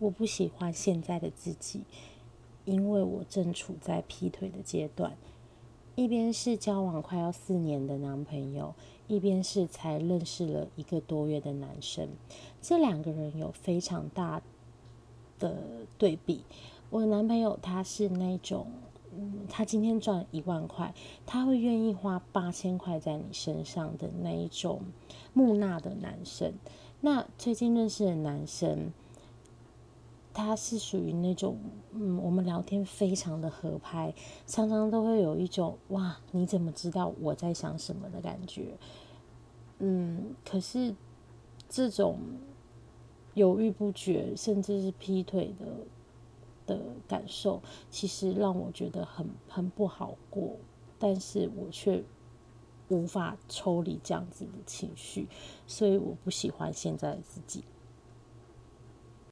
我不喜欢现在的自己，因为我正处在劈腿的阶段，一边是交往快要四年的男朋友，一边是才认识了一个多月的男生，这两个人有非常大的对比。我的男朋友他是那种。嗯，他今天赚一万块，他会愿意花八千块在你身上的那一种木讷的男生。那最近认识的男生，他是属于那种，嗯，我们聊天非常的合拍，常常都会有一种哇，你怎么知道我在想什么的感觉？嗯，可是这种犹豫不决，甚至是劈腿的。的感受其实让我觉得很很不好过，但是我却无法抽离这样子的情绪，所以我不喜欢现在的自己。